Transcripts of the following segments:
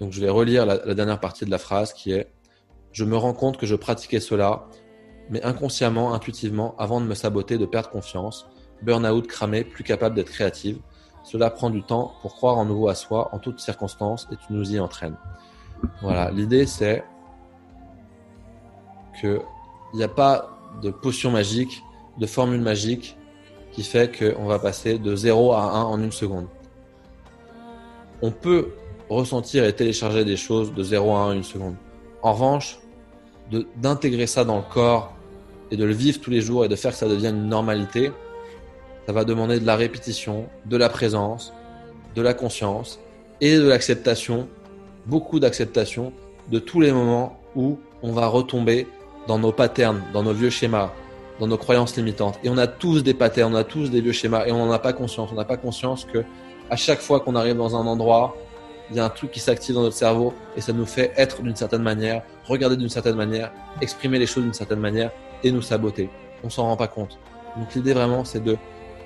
Donc je vais relire la, dernière partie de la phrase qui est Je me rends compte que je pratiquais cela, mais inconsciemment, intuitivement, avant de me saboter, de perdre confiance, burn-out, cramé, plus capable d'être créative. Cela prend du temps pour croire en nouveau à soi en toutes circonstances et tu nous y entraînes. Voilà, l'idée c'est que il n'y a pas de potion magique, de formule magique qui fait qu'on va passer de 0 à 1 en une seconde. On peut ressentir et télécharger des choses de 0 à 1 en une seconde. En revanche, d'intégrer ça dans le corps et de le vivre tous les jours et de faire que ça devienne une normalité, ça va demander de la répétition, de la présence, de la conscience et de l'acceptation, beaucoup d'acceptation de tous les moments où on va retomber dans nos patterns, dans nos vieux schémas, dans nos croyances limitantes. Et on a tous des patterns, on a tous des vieux schémas et on n'en a pas conscience. On n'a pas conscience que à chaque fois qu'on arrive dans un endroit, il y a un truc qui s'active dans notre cerveau et ça nous fait être d'une certaine manière, regarder d'une certaine manière, exprimer les choses d'une certaine manière et nous saboter. On s'en rend pas compte. Donc l'idée vraiment, c'est de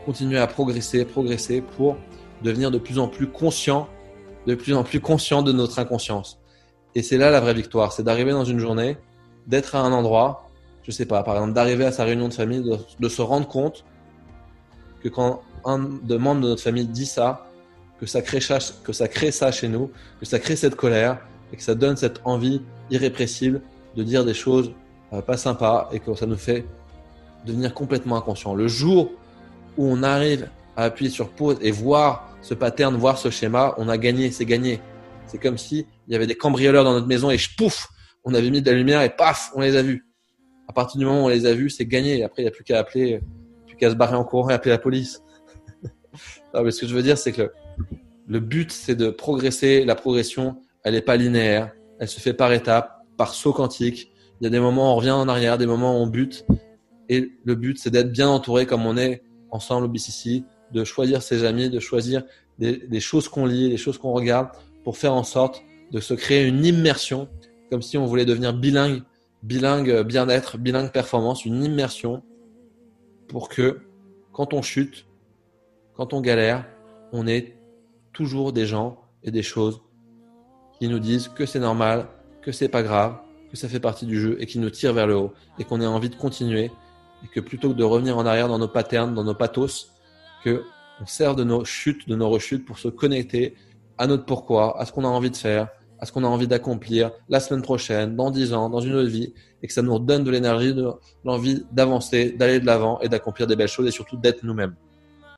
continuer à progresser, progresser pour devenir de plus en plus conscient, de plus en plus conscient de notre inconscience. Et c'est là la vraie victoire, c'est d'arriver dans une journée, d'être à un endroit, je sais pas, par exemple, d'arriver à sa réunion de famille, de, se rendre compte que quand un de membres de notre famille dit ça, que ça crée ça, que ça crée ça chez nous, que ça crée cette colère et que ça donne cette envie irrépressible de dire des choses euh, pas sympa et que ça nous fait devenir complètement inconscient. Le jour où on arrive à appuyer sur pause et voir ce pattern, voir ce schéma, on a gagné, c'est gagné. C'est comme si il y avait des cambrioleurs dans notre maison et pouf, on avait mis de la lumière et paf, on les a vus. À partir du moment où on les a vus, c'est gagné. Après, il n'y a plus qu'à appeler, plus qu'à se barrer en courant et appeler la police. Non, mais ce que je veux dire, c'est que le but, c'est de progresser. La progression, elle n'est pas linéaire. Elle se fait par étapes, par saut quantique. Il y a des moments où on revient en arrière, des moments où on bute. Et le but, c'est d'être bien entouré comme on est ensemble au BCC, de choisir ses amis, de choisir des, choses qu'on lit, des choses qu'on regarde pour faire en sorte de se créer une immersion, comme si on voulait devenir bilingue, bilingue bien-être, bilingue performance, une immersion pour que quand on chute, quand on galère, on ait toujours des gens et des choses qui nous disent que c'est normal, que c'est pas grave, que ça fait partie du jeu et qui nous tire vers le haut et qu'on ait envie de continuer et que plutôt que de revenir en arrière dans nos patterns, dans nos pathos, que on sert de nos chutes, de nos rechutes pour se connecter à notre pourquoi, à ce qu'on a envie de faire, à ce qu'on a envie d'accomplir la semaine prochaine, dans dix ans, dans une autre vie, et que ça nous donne de l'énergie, de l'envie d'avancer, d'aller de l'avant et d'accomplir des belles choses et surtout d'être nous-mêmes.